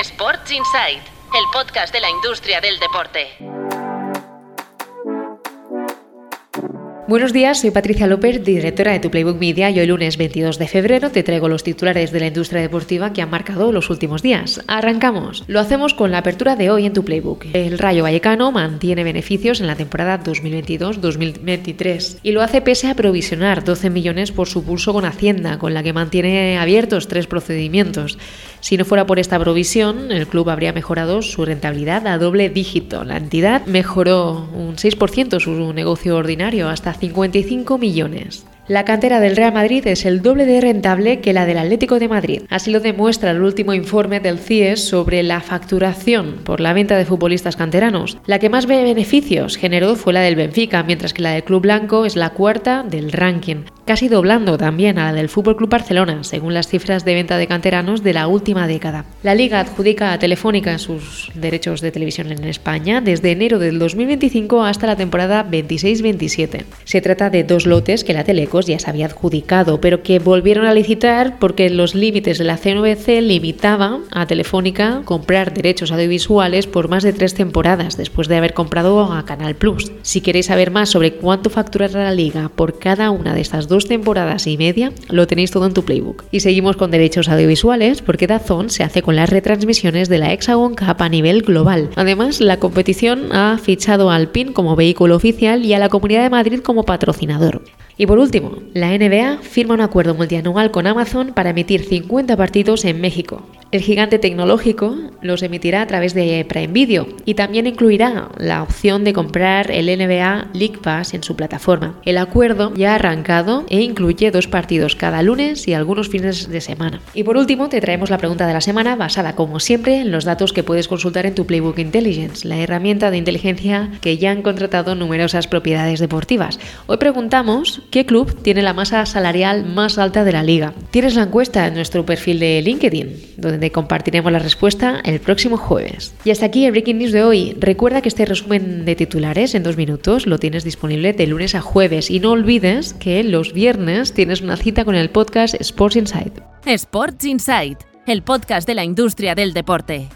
Sports Insight, el podcast de la industria del deporte. Buenos días, soy Patricia López, directora de Tu Playbook Media y hoy lunes 22 de febrero te traigo los titulares de la industria deportiva que han marcado los últimos días. Arrancamos. Lo hacemos con la apertura de hoy en Tu Playbook. El Rayo Vallecano mantiene beneficios en la temporada 2022-2023 y lo hace pese a provisionar 12 millones por su pulso con Hacienda, con la que mantiene abiertos tres procedimientos. Si no fuera por esta provisión, el club habría mejorado su rentabilidad a doble dígito. La entidad mejoró un 6% su negocio ordinario hasta 55 millones. La cantera del Real Madrid es el doble de rentable que la del Atlético de Madrid. Así lo demuestra el último informe del CIES sobre la facturación por la venta de futbolistas canteranos. La que más beneficios generó fue la del Benfica, mientras que la del Club Blanco es la cuarta del ranking, casi doblando también a la del Fútbol Club Barcelona, según las cifras de venta de canteranos de la última década. La Liga adjudica a Telefónica sus derechos de televisión en España desde enero del 2025 hasta la temporada 26-27. Se trata de dos lotes que la Teleco ya se había adjudicado, pero que volvieron a licitar porque los límites de la CNVC limitaban a Telefónica comprar derechos audiovisuales por más de tres temporadas después de haber comprado a Canal Plus. Si queréis saber más sobre cuánto facturará la liga por cada una de estas dos temporadas y media, lo tenéis todo en tu playbook. Y seguimos con derechos audiovisuales porque Dazón se hace con las retransmisiones de la Hexagon Cup a nivel global. Además, la competición ha fichado al PIN como vehículo oficial y a la Comunidad de Madrid como patrocinador. Y por último, la NBA firma un acuerdo multianual con Amazon para emitir 50 partidos en México. El gigante tecnológico los emitirá a través de Prime Video y también incluirá la opción de comprar el NBA League Pass en su plataforma. El acuerdo ya ha arrancado e incluye dos partidos cada lunes y algunos fines de semana. Y por último, te traemos la pregunta de la semana basada, como siempre, en los datos que puedes consultar en tu Playbook Intelligence, la herramienta de inteligencia que ya han contratado numerosas propiedades deportivas. Hoy preguntamos qué club tiene la masa salarial más alta de la liga. Tienes la encuesta en nuestro perfil de LinkedIn, compartiremos la respuesta el próximo jueves. Y hasta aquí el Breaking News de hoy. Recuerda que este resumen de titulares en dos minutos lo tienes disponible de lunes a jueves y no olvides que los viernes tienes una cita con el podcast Sports Insight. Sports Insight, el podcast de la industria del deporte.